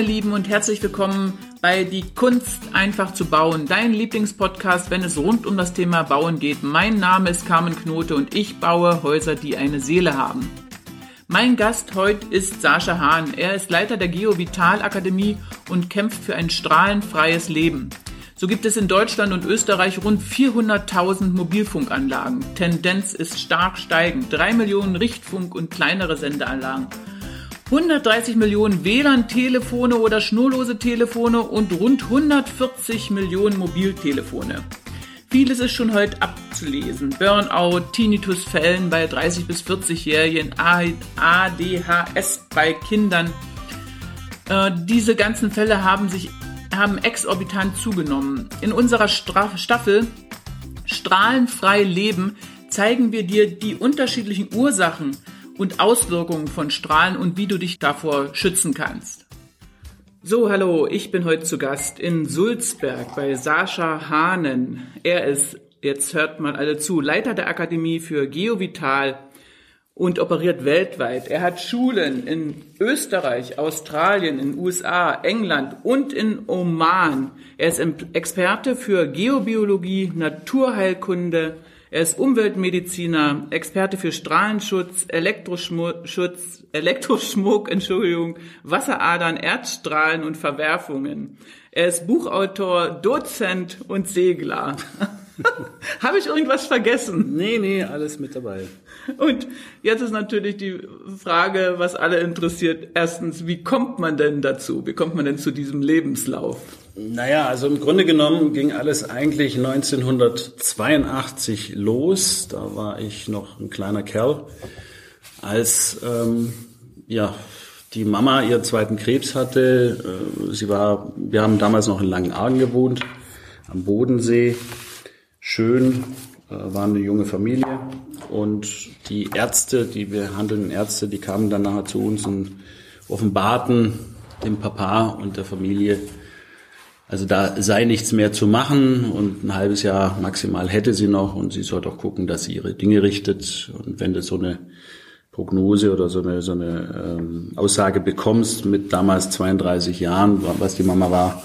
meine Lieben, und herzlich willkommen bei Die Kunst einfach zu bauen, dein Lieblingspodcast, wenn es rund um das Thema Bauen geht. Mein Name ist Carmen Knote und ich baue Häuser, die eine Seele haben. Mein Gast heute ist Sascha Hahn. Er ist Leiter der Geo Vital Akademie und kämpft für ein strahlenfreies Leben. So gibt es in Deutschland und Österreich rund 400.000 Mobilfunkanlagen. Tendenz ist stark steigend. Drei Millionen Richtfunk- und kleinere Sendeanlagen. 130 Millionen WLAN-Telefone oder schnurlose Telefone und rund 140 Millionen Mobiltelefone. Vieles ist schon heute abzulesen. Burnout, Tinnitusfällen bei 30 bis 40-Jährigen, ADHS bei Kindern. Äh, diese ganzen Fälle haben sich haben exorbitant zugenommen. In unserer Staffel Strahlenfrei Leben zeigen wir dir die unterschiedlichen Ursachen und Auswirkungen von Strahlen und wie du dich davor schützen kannst. So, hallo, ich bin heute zu Gast in Sulzberg bei Sascha Hahnen. Er ist, jetzt hört mal alle zu, Leiter der Akademie für Geovital und operiert weltweit. Er hat Schulen in Österreich, Australien, in USA, England und in Oman. Er ist Experte für Geobiologie, Naturheilkunde, er ist Umweltmediziner, Experte für Strahlenschutz, Elektroschutz, Elektroschmuck, Entschuldigung, Wasseradern, Erdstrahlen und Verwerfungen. Er ist Buchautor, Dozent und Segler. Habe ich irgendwas vergessen? Nee, nee, alles mit dabei. Und jetzt ist natürlich die Frage, was alle interessiert. Erstens, wie kommt man denn dazu? Wie kommt man denn zu diesem Lebenslauf? Naja, also im Grunde genommen ging alles eigentlich 1982 los. Da war ich noch ein kleiner Kerl, als ähm, ja die Mama ihren zweiten Krebs hatte. Äh, sie war, wir haben damals noch in Langenargen gewohnt, am Bodensee. Schön, äh, war eine junge Familie und die Ärzte, die behandelnden Ärzte, die kamen dann nachher zu uns und offenbarten dem Papa und der Familie, also da sei nichts mehr zu machen und ein halbes Jahr maximal hätte sie noch und sie soll doch gucken, dass sie ihre Dinge richtet. Und wenn du so eine Prognose oder so eine, so eine ähm, Aussage bekommst mit damals 32 Jahren, was die Mama war,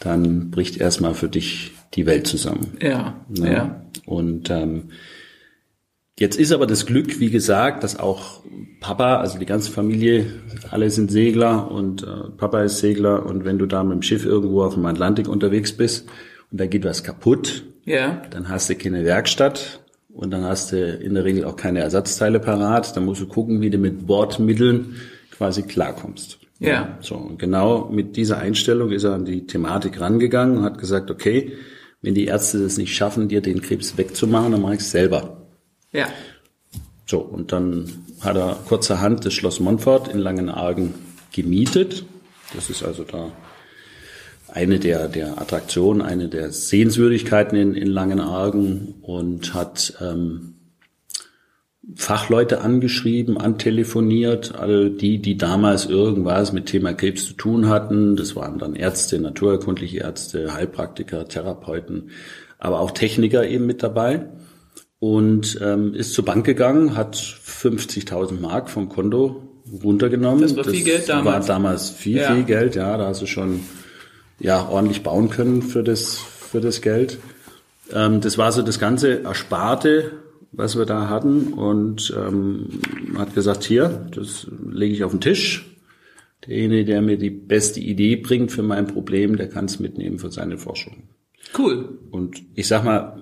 dann bricht erstmal für dich die Welt zusammen. Ja, ja. ja. Und ähm, Jetzt ist aber das Glück, wie gesagt, dass auch Papa, also die ganze Familie, alle sind Segler und äh, Papa ist Segler und wenn du da mit dem Schiff irgendwo auf dem Atlantik unterwegs bist und da geht was kaputt, ja. dann hast du keine Werkstatt und dann hast du in der Regel auch keine Ersatzteile parat. Dann musst du gucken, wie du mit Bordmitteln quasi klarkommst. Ja. So, und genau mit dieser Einstellung ist er an die Thematik rangegangen und hat gesagt, okay, wenn die Ärzte das nicht schaffen, dir den Krebs wegzumachen, dann mach ich es selber. Ja. So, und dann hat er kurzerhand das Schloss Montfort in Langenargen gemietet. Das ist also da eine der, der Attraktionen, eine der Sehenswürdigkeiten in, in Langenargen und hat ähm, Fachleute angeschrieben, antelefoniert, all die, die damals irgendwas mit Thema Krebs zu tun hatten. Das waren dann Ärzte, naturerkundliche Ärzte, Heilpraktiker, Therapeuten, aber auch Techniker eben mit dabei und ähm, ist zur Bank gegangen, hat 50.000 Mark vom Konto runtergenommen. Das war viel das Geld damals. War damals viel, ja. viel Geld, ja. Da hast du schon ja ordentlich bauen können für das für das Geld. Ähm, das war so das ganze Ersparte, was wir da hatten und ähm, hat gesagt, hier, das lege ich auf den Tisch. Derjenige, der mir die beste Idee bringt für mein Problem, der kann es mitnehmen für seine Forschung. Cool. Und ich sag mal,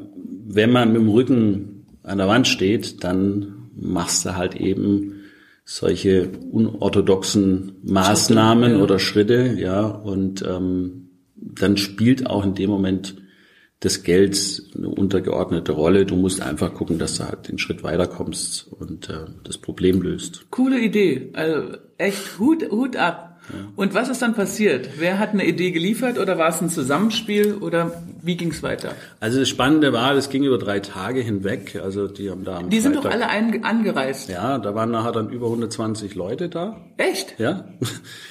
wenn man mit dem Rücken an der Wand steht, dann machst du halt eben solche unorthodoxen Maßnahmen Schritte, ja. oder Schritte, ja, und ähm, dann spielt auch in dem Moment das Geld eine untergeordnete Rolle. Du musst einfach gucken, dass du halt den Schritt weiterkommst und äh, das Problem löst. Coole Idee, also echt Hut, Hut ab. Und was ist dann passiert? Wer hat eine Idee geliefert oder war es ein Zusammenspiel oder wie ging es weiter? Also das Spannende war, das ging über drei Tage hinweg. Also die haben da. die sind doch alle ein, angereist. Ja, da waren nachher dann über 120 Leute da. Echt? Ja.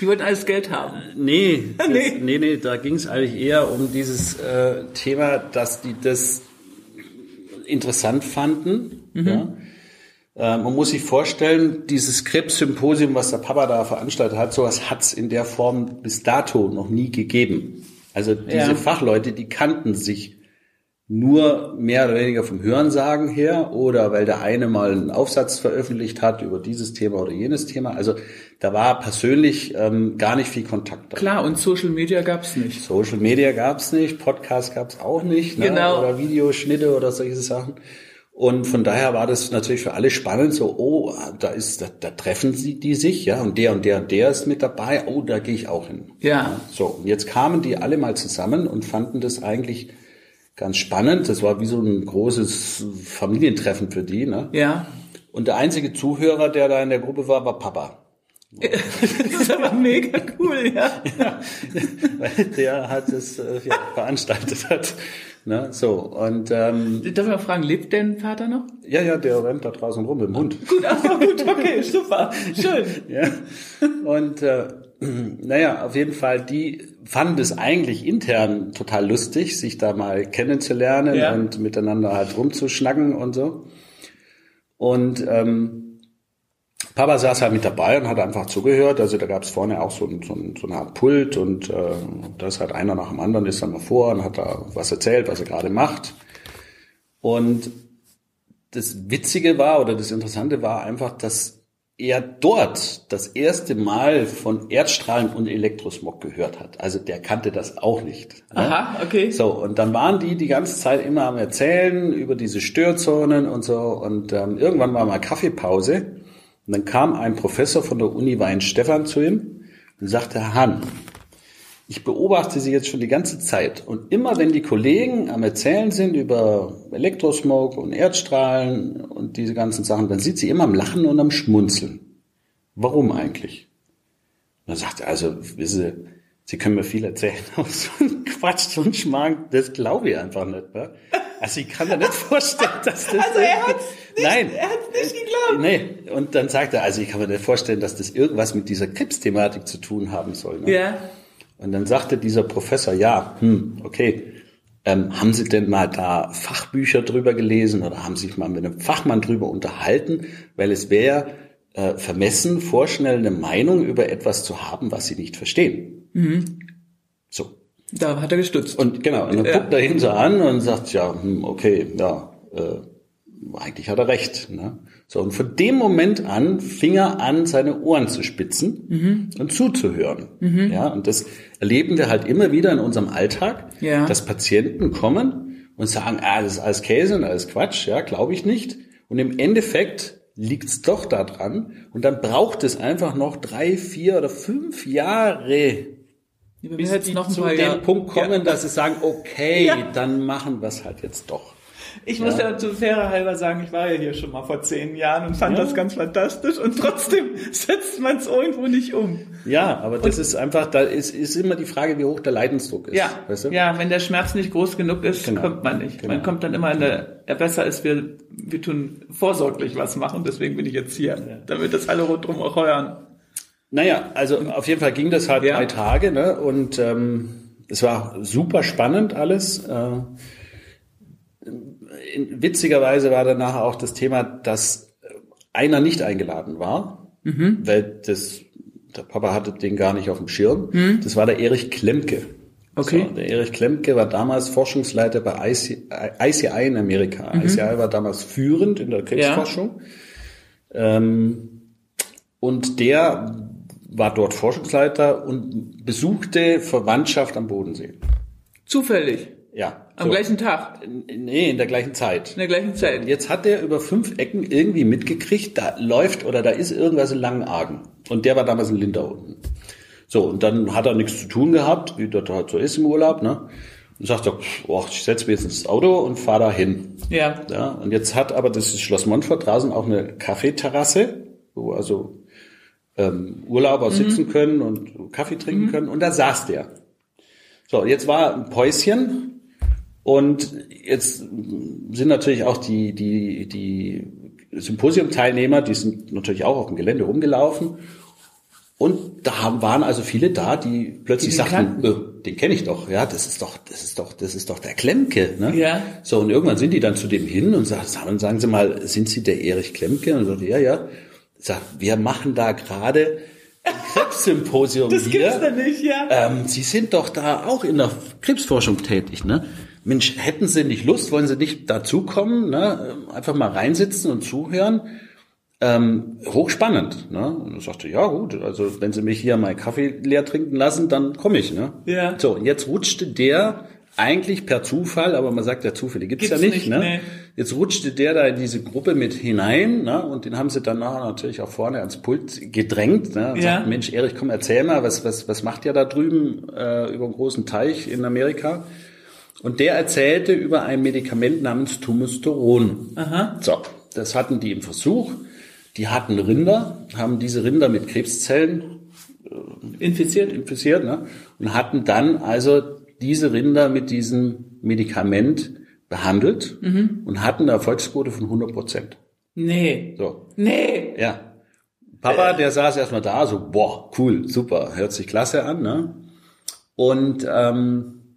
Die wollten alles Geld haben. nee, das, nee, nee, nee, da ging es eigentlich eher um dieses äh, Thema, dass die das interessant fanden. Mhm. Ja Äh, man muss sich vorstellen, dieses Krebs-Symposium, was der Papa da veranstaltet hat, sowas hat's in der Form bis dato noch nie gegeben. Also diese Ja. Fachleute, die kannten sich nur mehr oder weniger vom Hörensagen her oder weil der eine mal einen Aufsatz veröffentlicht hat über dieses Thema oder jenes Thema. Also da war persönlich ähm, gar nicht viel Kontakt da. Klar, und Social Media gab's nicht. Social Media gab's nicht, Podcast gab's auch nicht, ne? Genau. oder Videoschnitte oder solche Sachen. Und von daher war das natürlich für alle spannend, so, oh, da ist, da, da treffen sie die sich, ja, und der und der und der ist mit dabei, oh, da gehe ich auch hin. Ja. So, und jetzt kamen die alle mal zusammen und fanden das eigentlich ganz spannend. Das war wie so ein großes Familientreffen für die, ne? Ja. Und der einzige Zuhörer, der da in der Gruppe war, war Papa. Das ist aber mega cool, ja. Weil der hat es äh, ja, veranstaltet hat. Ne? So, und ähm, Darf ich mal fragen, lebt dein Vater noch? ja, ja, der rennt da draußen rum mit dem Hund. Gut, ach so, gut, okay, super, schön. Ja. Und äh, naja, auf jeden Fall, die fanden es eigentlich intern total lustig, sich da mal kennenzulernen Ja. und miteinander halt rumzuschnacken und so. Und ähm, Papa saß halt mit dabei und hat einfach zugehört. Also da gab es vorne auch so, ein, so, ein, so eine Art Pult und äh, da ist halt einer nach dem anderen ist dann mal vor und hat da was erzählt, was er gerade macht. Und das Witzige war oder das Interessante war einfach, dass er dort das erste Mal von Erdstrahlen und Elektrosmog gehört hat. Also der kannte das auch nicht. ne? Aha, okay. So, und dann waren die die ganze Zeit immer am Erzählen über diese Störzonen und so. Und ähm, irgendwann war mal Kaffeepause. Und dann kam ein Professor von der Uni Weinstefan zu ihm und sagte, Herr Hahn, ich beobachte Sie jetzt schon die ganze Zeit. Und immer wenn die Kollegen am Erzählen sind über Elektrosmog und Erdstrahlen und diese ganzen Sachen, dann sind sie immer am Lachen und am Schmunzeln. Warum eigentlich? Und dann sagt er, also, wissen Sie, Sie können mir viel erzählen, aber so ein Quatsch, so ein Schmarrn, das glaube ich einfach nicht. Ne? Also ich kann mir nicht vorstellen, dass das... Also er hat's nicht- Nein, er hat's nicht geglaubt. Nee, und dann sagt er, also ich kann mir nicht vorstellen, dass das irgendwas mit dieser Krebsthematik zu tun haben soll. Ne? Ja. Und dann sagte dieser Professor, ja, hm, okay, ähm, haben Sie denn mal da Fachbücher drüber gelesen oder haben Sie sich mal mit einem Fachmann drüber unterhalten? Weil es wäre äh, vermessen, vorschnell eine Meinung über etwas zu haben, was Sie nicht verstehen. So. Da hat er gestutzt. Und genau, und dann Ja. guckt er ihn so an und sagt, ja, hm, okay, ja, äh, eigentlich hat er recht. Ne? So, und von dem Moment an fing er an, seine Ohren zu spitzen Mhm. und zuzuhören. Ja, und das erleben wir halt immer wieder in unserem Alltag, Ja. dass Patienten kommen und sagen, ah, das ist alles Käse und alles Quatsch, ja, glaube ich nicht. Und im Endeffekt liegt's doch daran. Und dann braucht es einfach noch drei, vier oder fünf Jahre, Wir bis jetzt die noch zu dem Punkt kommen, Ja. dass sie sagen, okay, Ja. dann machen wir es halt jetzt doch. Ich muss ja zu fairer halber sagen, ich war ja hier schon mal vor zehn Jahren und fand Ja. das ganz fantastisch und trotzdem setzt man es irgendwo nicht um. Ja, aber das ist einfach, da ist, ist immer die Frage, wie hoch der Leidensdruck ist. Ja, weißt du? ja, wenn der Schmerz nicht groß genug ist, Genau. kommt man nicht. Genau. Man kommt dann immer in der, ja, besser ist, wir, wir tun vorsorglich was machen, deswegen bin ich jetzt hier, damit das alle rundherum auch heuern. Naja, also auf jeden Fall ging das halt Ja. drei Tage, ne? Und ähm, es war super spannend alles. Äh, witzigerweise war danach auch das Thema, dass einer nicht eingeladen war, Mhm. weil das der Papa hatte den gar nicht auf dem Schirm. Das war der Erich Klemke. Mhm. Okay. So, der Erich Klemke war damals Forschungsleiter bei ICI, ICI in Amerika. Mhm. ICI war damals führend in der Krebsforschung. Ähm, und der war dort Forschungsleiter und besuchte Verwandtschaft am Bodensee. Zufällig. Ja. Am so. gleichen Tag. Nee, in der gleichen Zeit. In der gleichen Zeit. Jetzt hat er über fünf Ecken irgendwie mitgekriegt, da läuft oder da ist irgendwas in Langenargen. Und der war damals in Linda unten. So, und dann hat er nichts zu tun gehabt, wie das halt so ist im Urlaub, ne? Und sagt er, oh, ich setze mich jetzt ins Auto und fahre da hin. Ja. Ja, und jetzt hat aber das Schloss Montfort draußen auch eine Kaffeeterrasse, wo also ähm, Urlauber sitzen können und Kaffee trinken können. Und da saß der. So, jetzt war ein Päuschen und jetzt sind natürlich auch die, die, die Symposiumteilnehmer, die sind natürlich auch auf dem Gelände rumgelaufen. Und da waren also viele da, die plötzlich Die sagten, äh, den kenne ich doch, ja, das ist doch, das ist doch, das ist doch der Klemke, ne? Ja. So, und irgendwann sind die dann zu dem hin und sagen, sagen, Sie mal, sind Sie der Erich Klemke? Und so, ja, ja. Sagt, wir machen da gerade Krebssymposium Das hier. gibt's ja nicht, ja. Ähm, Sie sind doch da auch in der Krebsforschung tätig, ne? Mensch, hätten Sie nicht Lust, wollen Sie nicht dazukommen, ne? Einfach mal reinsitzen und zuhören. Ähm, hochspannend, ne? Und ich sagte, ja gut, also wenn Sie mich hier meinen Kaffee leer trinken lassen, dann komme ich, ne? Ja. So, und jetzt rutschte der eigentlich per Zufall, aber man sagt ja Zufälle gibt's, Gibt's ja nicht, nicht, ne? nee. Jetzt rutschte der da in diese Gruppe mit hinein, ne? Und den haben sie dann nachher natürlich auch vorne ans Pult gedrängt, ne? Und Ja. sagt, Mensch, Erich, komm, erzähl mal, was, was, was macht ihr da drüben äh, über einen großen Teich in Amerika? Und der erzählte über ein Medikament namens Tumusteron. Aha. So, das hatten die im Versuch. Die hatten Rinder, haben diese Rinder mit Krebszellen Infiziert. infiziert ne? und hatten dann also diese Rinder mit diesem Medikament behandelt und hatten eine Erfolgsquote von 100 Prozent. Nee. So, Nee. ja. Papa, der saß erstmal da, so, boah, cool, super, hört sich klasse an, ne? Und ähm,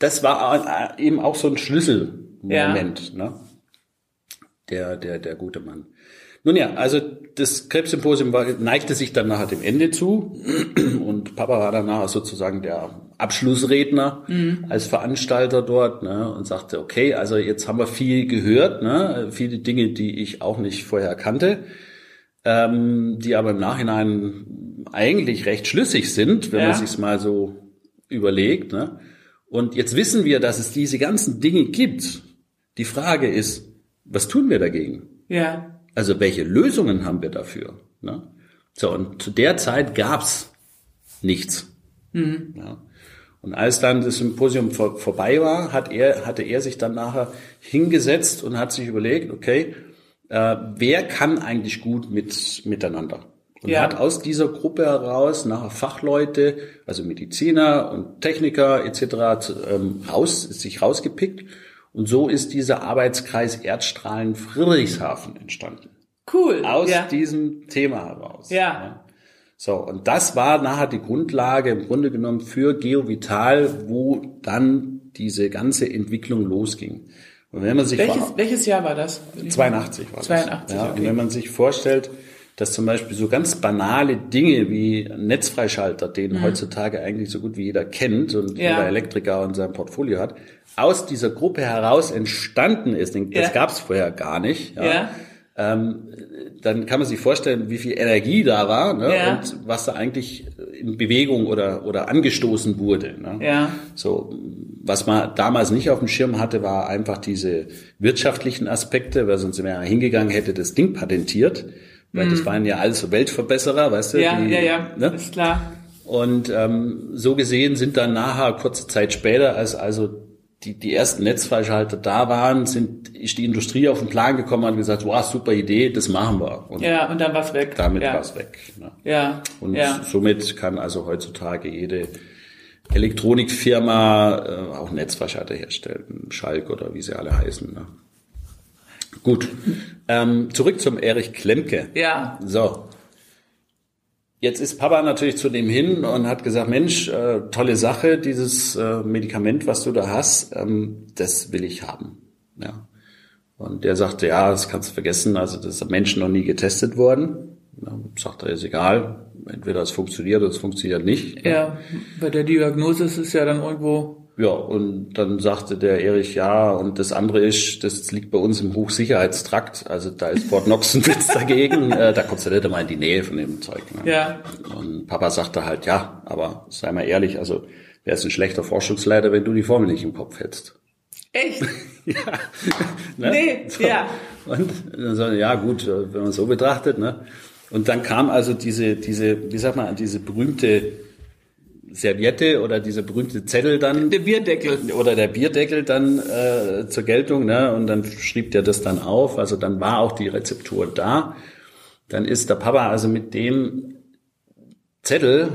das war äh, eben auch so ein Schlüsselmoment, ne? Der, der, der gute Mann. Nun ja, also das Krebssymposium war, neigte sich dann nachher dem Ende zu und Papa war dann nachher sozusagen der Abschlussredner als Veranstalter dort ne, und sagte, okay, also jetzt haben wir viel gehört, ne, viele Dinge, die ich auch nicht vorher kannte, ähm, die aber im Nachhinein eigentlich recht schlüssig sind, wenn Ja. man sich's mal so überlegt. Ne? Und jetzt wissen wir, dass es diese ganzen Dinge gibt. Die Frage ist, was tun wir dagegen? Ja. Also welche Lösungen haben wir dafür? Ne? So, und zu der Zeit gab's nichts. Ja. Und als dann das Symposium vor, vorbei war, hat er, hatte er sich dann nachher hingesetzt und hat sich überlegt, okay, äh, wer kann eigentlich gut mit, miteinander? Und Ja. hat aus dieser Gruppe heraus nachher Fachleute, also Mediziner und Techniker etc. Ähm, raus, sich rausgepickt. Und so ist dieser Arbeitskreis Erdstrahlen Friedrichshafen entstanden. Cool. Aus ja. diesem Thema heraus. Ja. So, und das war nachher die Grundlage im Grunde genommen für Geovital, wo dann diese ganze Entwicklung losging. Und wenn man sich Welches, vor- welches Jahr war das? 82 war das. 82, ja, okay. Und wenn man sich vorstellt, dass zum Beispiel so ganz banale Dinge wie Netzfreischalter, den heutzutage eigentlich so gut wie jeder kennt und Mhm. Ja. jeder Elektriker in seinem Portfolio hat, aus dieser Gruppe heraus entstanden ist. Das Ja. gab es vorher gar nicht. Ja. Ähm, dann kann man sich vorstellen, wie viel Energie da war ne? Ja. und was da eigentlich in Bewegung oder, oder angestoßen wurde. Ne? Ja. So, was man damals nicht auf dem Schirm hatte, war einfach diese wirtschaftlichen Aspekte, weil sonst wäre hingegangen, hätte das Ding patentiert, weil das waren ja alles so Weltverbesserer, weißt du? Mhm. Ja, die, ja, ja. Ne? Ist klar. Und ähm, so gesehen sind dann nachher, kurze Zeit später, als also die, die ersten Netzfreischalter da waren, sind, ist die Industrie auf den Plan gekommen und hat gesagt, wow, super Idee, das machen wir. Und Ja, und dann war's weg. damit ja. war's weg. Ne? Ja. Und ja. somit kann also heutzutage jede Elektronikfirma äh, auch Netzfreischalter herstellen, Schalk oder wie sie alle heißen. Ne? Gut, ähm, zurück zum Erich Klemke. Ja. So. Jetzt ist Papa natürlich zu dem hin und hat gesagt, Mensch, äh, tolle Sache, dieses äh, Medikament, was du da hast, ähm, das will ich haben. Ja. Und der sagte, ja, das kannst du vergessen, also das ist am Menschen noch nie getestet worden. Ja, sagt er, ist egal, entweder es funktioniert oder es funktioniert nicht. Ja. Bei der Diagnose ist es ja dann irgendwo. Ja, und dann sagte der Erich, ja, und das andere ist, das liegt bei uns im Hochsicherheitstrakt, also da ist Fort Knox ein Witz dagegen, äh, da kommst du nicht einmal in die Nähe von dem Zeug. Ne? Ja. Und Papa sagte halt, ja, aber sei mal ehrlich, also wär's ein schlechter Forschungsleiter, wenn du die Formel nicht im Kopf hättest. Echt? Ne? Nee, ja. Und dann er, ja gut, wenn man so betrachtet, ne? Und dann kam also diese, diese, wie sagt man, diese berühmte Serviette oder dieser berühmte Zettel dann Der Bierdeckel. oder der Bierdeckel dann äh, zur Geltung, ne? Und dann schrieb der das dann auf. Also dann war auch die Rezeptur da. Dann ist der Papa also mit dem Zettel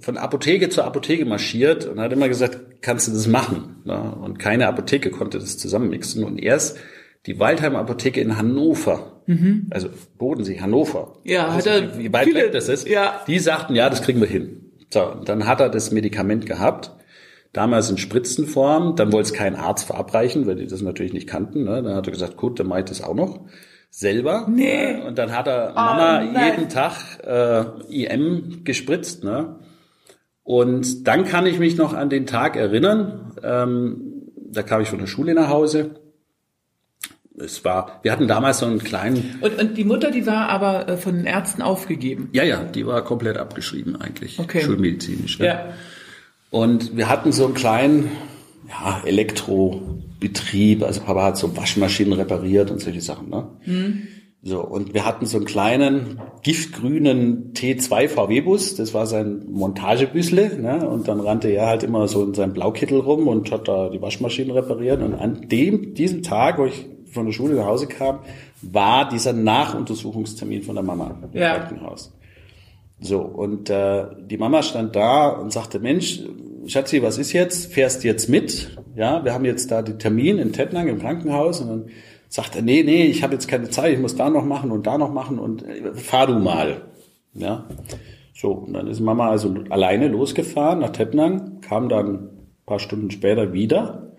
von Apotheke zu Apotheke marschiert und hat immer gesagt, kannst du das machen? Ne? Und keine Apotheke konnte das zusammenmixen. Und erst die Waldheim Apotheke in Hannover mhm. also Bodensee, Hannover, ja, also, wie weit viele, weg das ist, ja. die sagten, ja, das kriegen wir hin. So, dann hat er das Medikament gehabt, damals in Spritzenform, dann wollte es kein Arzt verabreichen, weil die das natürlich nicht kannten. Ne? Dann hat er gesagt, gut, dann mache ich das auch noch selber. Nee. Und dann hat er Mama Oh, jeden Tag äh, IM gespritzt. Ne? Und dann kann ich mich noch an den Tag erinnern. Ähm, da kam ich von der Schule nach Hause. Es war, wir hatten damals so einen kleinen, Und, und die Mutter, die war aber äh, von den Ärzten aufgegeben. ja, ja, die war komplett abgeschrieben eigentlich, Okay. schulmedizinisch. Ne? Ja. Und wir hatten so einen kleinen ja, Elektrobetrieb. Also Papa hat so Waschmaschinen repariert und solche Sachen. Ne? So, und wir hatten so einen kleinen giftgrünen T2 VW-Bus. Das war sein Montagebüssle. Ne? Und dann rannte er halt immer so in seinem Blaukittel rum und hat da die Waschmaschinen repariert. Und an dem, diesem Tag, wo ich von der Schule nach Hause kam, war dieser Nachuntersuchungstermin von der Mama im Ja. Krankenhaus. So, und äh, die Mama stand da und sagte, Mensch, Schatzi, was ist jetzt? Fährst jetzt mit? Ja, wir haben jetzt da den Termin in Tettnang im Krankenhaus und dann sagt er, nee, nee, ich habe jetzt keine Zeit, ich muss da noch machen und da noch machen und äh, fahr du mal. Ja, so, und dann ist Mama also alleine losgefahren nach Tettnang, kam dann ein paar Stunden später wieder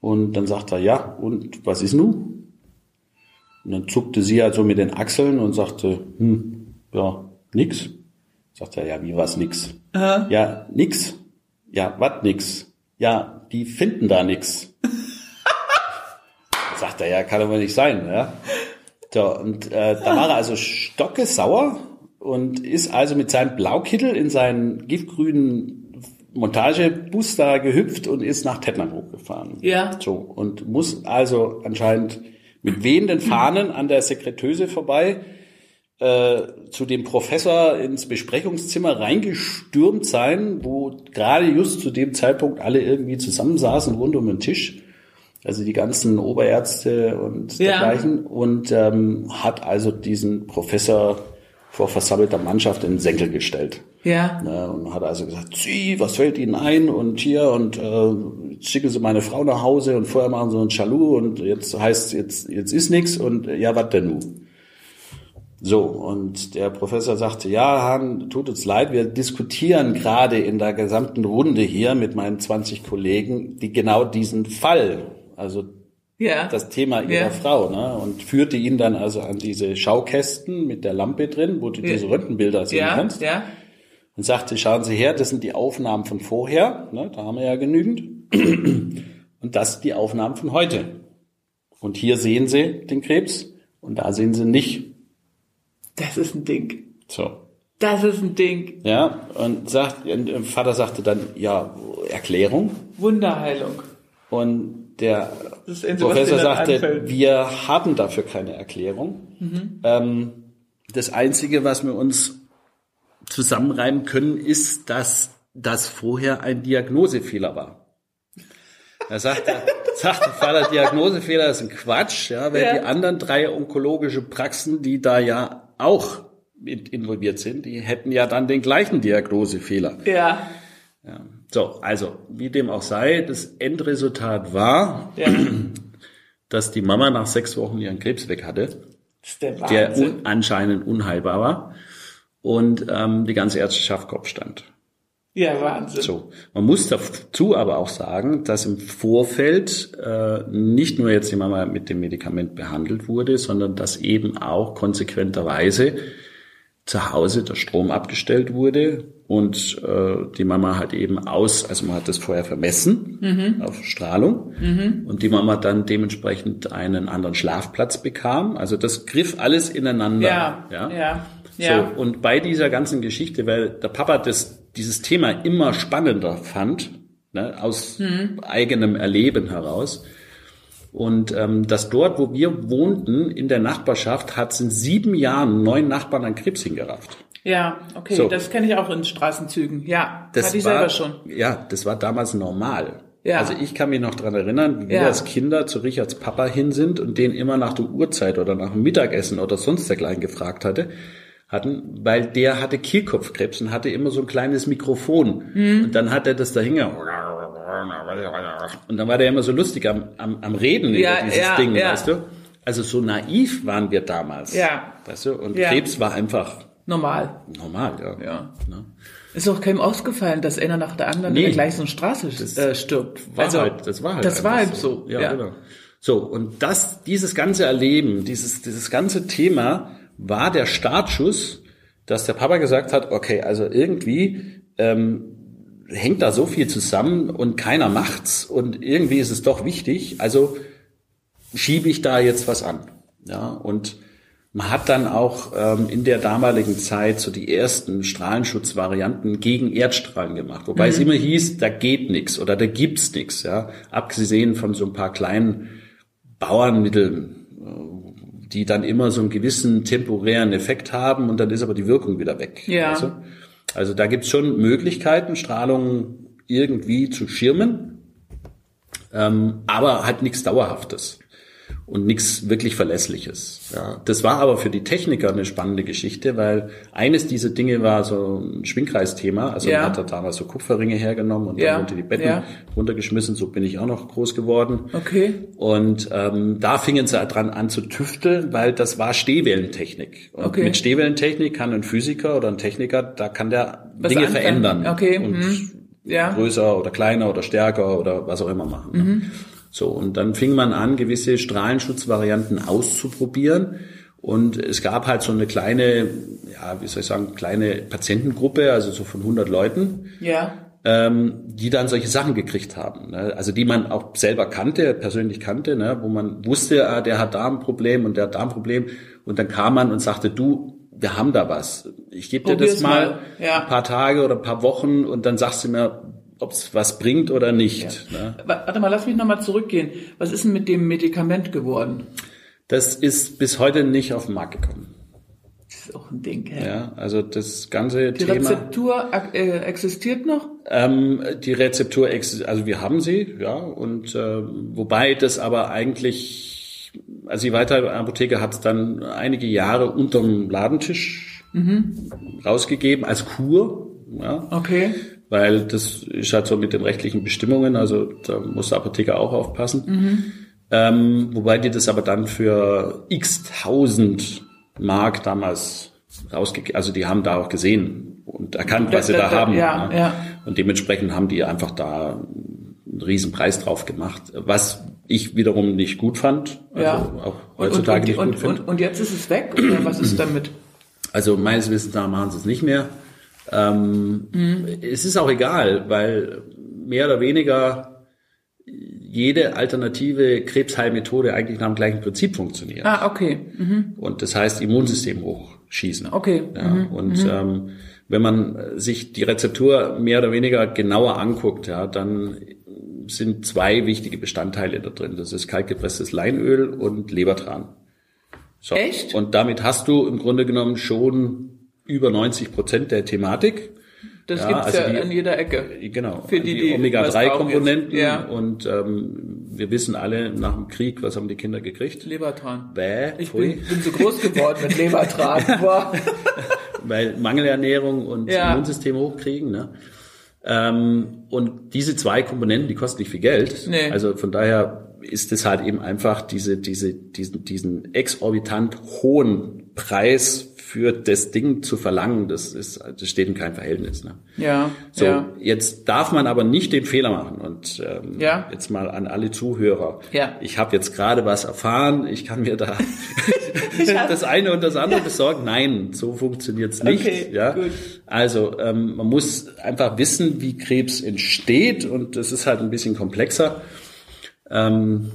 und dann sagt er, ja, und was ist nun? Und dann zuckte sie halt so mit den Achseln und sagte, hm, ja, nix. Sagt er, ja, wie was nix? Ja, nix. Ja, wat nix? Ja, die finden da nix. Sagt er, ja, kann aber nicht sein, ja. So, und äh, da war er also stockesauer und ist also mit seinem Blaukittel in seinen giftgrünen Montagebus da gehüpft und ist nach Tettnang hochgefahren. Ja. So, und muss also anscheinend mit wehenden Fahnen an der Sekretöse vorbei äh, zu dem Professor ins Besprechungszimmer reingestürmt sein, wo gerade just zu dem Zeitpunkt alle irgendwie zusammensaßen rund um den Tisch. Also die ganzen Oberärzte und Ja. dergleichen. Und ähm, hat also diesen Professor vor versammelter Mannschaft in den Senkel gestellt. Ja. Ne, und hat also gesagt, Sie, was fällt Ihnen ein? Und hier, und äh, jetzt schicken Sie meine Frau nach Hause und vorher machen Sie einen Chalut und jetzt heißt jetzt, jetzt ist nix und äh, ja, was denn nun? So, und der Professor sagte, ja, Hahn, tut uns leid, wir diskutieren gerade in der gesamten Runde hier mit meinen 20 Kollegen die genau diesen Fall, also Ja. das Thema ihrer Ja. Frau, ne? Und führte ihn dann also an diese Schaukästen mit der Lampe drin, wo du diese Röntgenbilder sehen ja, kannst ja. und sagte, schauen Sie her, das sind die Aufnahmen von vorher, ne, da haben wir ja genügend. Und das sind die Aufnahmen von heute. Und hier sehen Sie den Krebs und da sehen Sie nicht. Das ist ein Ding. So. Das ist ein Ding. Ja, und sagt, und der Vater sagte dann, ja, Erklärung. Wunderheilung. Und der Professor sagte, einfällt. wir haben dafür keine Erklärung. Ähm, das Einzige, was wir uns zusammenreimen können, ist, dass das vorher ein Diagnosefehler war. Da sagt sagt der Vater, Diagnosefehler ist ein Quatsch, ja, weil Ja. die anderen drei onkologische Praxen, die da ja auch involviert sind, die hätten ja dann den gleichen Diagnosefehler. Ja. So, also, wie dem auch sei, das Endresultat war, Ja. dass die Mama nach sechs Wochen ihren Krebs weg hatte, der der un anscheinend unheilbar war und ähm, die ganze Ärzteschaft Kopf stand. ja, Wahnsinn. So, man muss dazu aber auch sagen, dass im Vorfeld äh, nicht nur jetzt die Mama mit dem Medikament behandelt wurde, sondern dass eben auch konsequenterweise zu Hause der Strom abgestellt wurde und äh, die Mama hat eben aus, also man hat das vorher vermessen auf Strahlung und die Mama dann dementsprechend einen anderen Schlafplatz bekam. Also das griff alles ineinander. Ja, ja, ja. ja. So, und bei dieser ganzen Geschichte, weil der Papa das, dieses Thema immer spannender fand, ne, aus Mhm. eigenem Erleben heraus, und ähm, dass dort, wo wir wohnten, in der Nachbarschaft, hat es in sieben Jahren neun Nachbarn an Krebs hingerafft. Ja, okay, So. das kenne ich auch in Straßenzügen. Ja, Das hatte ich war, selber schon. Ja, das war damals normal. Ja. Also ich kann mich noch dran erinnern, wie wir Ja. als Kinder zu Richards Papa hin sind und den immer nach der Uhrzeit oder nach dem Mittagessen oder sonst dergleichen gefragt hatte, hatten, weil der hatte Kehlkopfkrebs und hatte immer so ein kleines Mikrofon. Mhm. Und dann hat er das dahinge und dann war der immer so lustig am, am, am Reden Ja, über dieses ja, Ding, ja. weißt du? also so naiv waren wir damals. Ja. Weißt du? Und. Krebs war einfach Normal. normal, ja. Ja. Ne? Ist auch keinem ausgefallen, dass einer nach der anderen Nee. in der gleichen Straße äh, stirbt. War halt, das war halt, Das war halt so. Ja, genau. So, und das, dieses ganze Erleben, dieses, dieses ganze Thema war der Startschuss, dass der Papa gesagt hat, okay, also irgendwie ähm, hängt da so viel zusammen und keiner macht's und irgendwie ist es doch wichtig, also schiebe ich da jetzt was an. Ja, und man hat dann auch ähm, in der damaligen Zeit so die ersten Strahlenschutzvarianten gegen Erdstrahlen gemacht, wobei es immer hieß, da geht nichts oder da gibt's nichts, ja, abgesehen von so ein paar kleinen Bauernmitteln, äh, die dann immer so einen gewissen temporären Effekt haben und dann ist aber die Wirkung wieder weg. Ja. du? Also da gibt's schon Möglichkeiten, Strahlung irgendwie zu schirmen, ähm, aber halt nichts Dauerhaftes und nichts wirklich Verlässliches. Ja, das war aber für die Techniker eine spannende Geschichte, weil eines dieser Dinge war so ein Schwingkreisthema. Also Ja. man hat da damals so Kupferringe hergenommen und Ja, dann unter die Betten ja. runtergeschmissen. So bin ich auch noch groß geworden. Okay. Und ähm, da fingen sie dran an zu tüfteln, weil das war Stehwellentechnik. Und Okay. mit Stehwellentechnik kann ein Physiker oder ein Techniker, da kann der Was Dinge verändern. Okay, Und mhm. Ja. größer oder kleiner oder stärker oder was auch immer machen. Mhm. So, und dann fing man an, gewisse Strahlenschutzvarianten auszuprobieren. Und es gab halt so eine kleine, ja, wie soll ich sagen, kleine Patientengruppe, also so von 100 Leuten, Ja. ähm, die dann solche Sachen gekriegt haben. Ne? Also die man auch selber kannte, persönlich kannte, ne? wo man wusste, ah, der hat Darmproblem und der hat Darmproblem. Und dann kam man und sagte, du, wir haben da was. Ich gebe dir das mal, mal. Ja. ein paar Tage oder ein paar Wochen und dann sagst du mir, ob es was bringt oder nicht. Ne? Wa- Warte mal, lass mich nochmal zurückgehen. Was ist denn mit dem Medikament geworden? Das ist bis heute nicht auf den Markt gekommen. Das ist auch ein Ding, hä? Ja, also das ganze Die Thema. Rezeptur äh, existiert noch? Ähm, die Rezeptur, ex- also wir haben sie, ja, und äh, wobei das aber eigentlich, also die weitere Apotheke hat es dann einige Jahre unterm Ladentisch rausgegeben als Kur, ja, Okay. Weil das ist halt so mit den rechtlichen Bestimmungen, also da muss der Apotheker auch aufpassen. Ähm, wobei die das aber dann für x tausend Mark damals rausgegeben, also die haben da auch gesehen und erkannt, was sie Da- da, da- da- haben. ja, ne? ja. Und dementsprechend haben die einfach da einen riesen Preis drauf gemacht, was ich wiederum nicht gut fand, also Ja. auch Und, heutzutage und, nicht und, gut finde. und, und jetzt ist es weg? Oder was ist damit? Also meines Wissens nach machen sie es nicht mehr. Ähm, Es ist auch egal, weil mehr oder weniger jede alternative Krebsheilmethode eigentlich nach dem gleichen Prinzip funktioniert. Ah, okay. Mhm. Und das heißt Immunsystem hochschießen. Okay. Ja, und ähm, wenn man sich die Rezeptur mehr oder weniger genauer anguckt, ja, dann sind zwei wichtige Bestandteile da drin. Das ist kaltgepresstes Leinöl und Lebertran. So. Echt? Und damit hast du im Grunde genommen schon über 90 Prozent der Thematik. Das Ja, gibt's also ja die- in jeder Ecke. Genau. Für die, die was Omega-3-Komponenten. brauchen jetzt. Ja. Und ähm, wir wissen alle, nach dem Krieg, was haben die Kinder gekriegt? Lebertran. Bäh, Ich bin, bin so groß geworden mit Lebertran. Weil Mangelernährung und Ja. Immunsystem hochkriegen. Ne? Ähm, und diese zwei Komponenten, die kosten nicht viel Geld. Nee. Also von daher ist es halt eben einfach diese, diese, diesen, diesen exorbitant hohen Preis für das Ding zu verlangen, das ist, das steht in keinem Verhältnis. Ne? Ja, So, ja. jetzt darf man aber nicht den Fehler machen und ähm, Ja. jetzt mal an alle Zuhörer. Ja. Ich habe jetzt gerade was erfahren, ich kann mir da das eine und das andere besorgen. Nein, so funktioniert's nicht. Okay, ja? gut. Also ähm, man muss einfach wissen, wie Krebs entsteht und das ist halt ein bisschen komplexer. Ähm,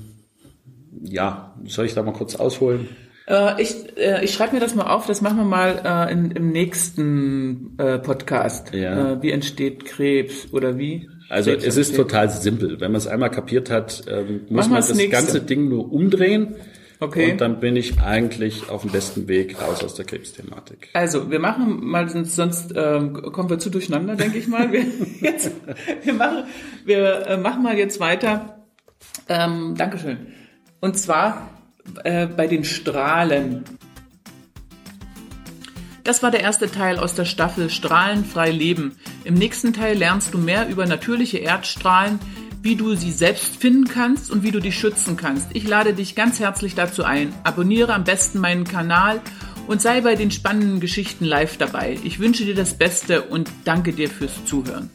ja, soll ich da mal kurz ausholen? Äh, ich äh, ich schreibe mir das mal auf, das machen wir mal äh, in, im nächsten Podcast. Ja. Wie entsteht Krebs oder wie? Also Krebs es ist entsteht. total simpel. Wenn man es einmal kapiert hat, ähm, muss Machen man das das ganze Ding nur umdrehen. Okay. Und dann bin ich eigentlich auf dem besten Weg raus aus der Krebsthematik. Also, wir machen mal, sonst, sonst ähm, kommen wir zu durcheinander, denke ich mal. Wir, jetzt, wir, machen, wir äh, machen mal jetzt weiter. Ähm, Dankeschön. Und zwar äh, bei den Strahlen. Das war der erste Teil aus der Staffel Strahlenfrei Leben. Im nächsten Teil lernst du mehr über natürliche Erdstrahlen, wie du sie selbst finden kannst und wie du dich schützen kannst. Ich lade dich ganz herzlich dazu ein. Abonniere am besten meinen Kanal und sei bei den spannenden Geschichten live dabei. Ich wünsche dir das Beste und danke dir fürs Zuhören.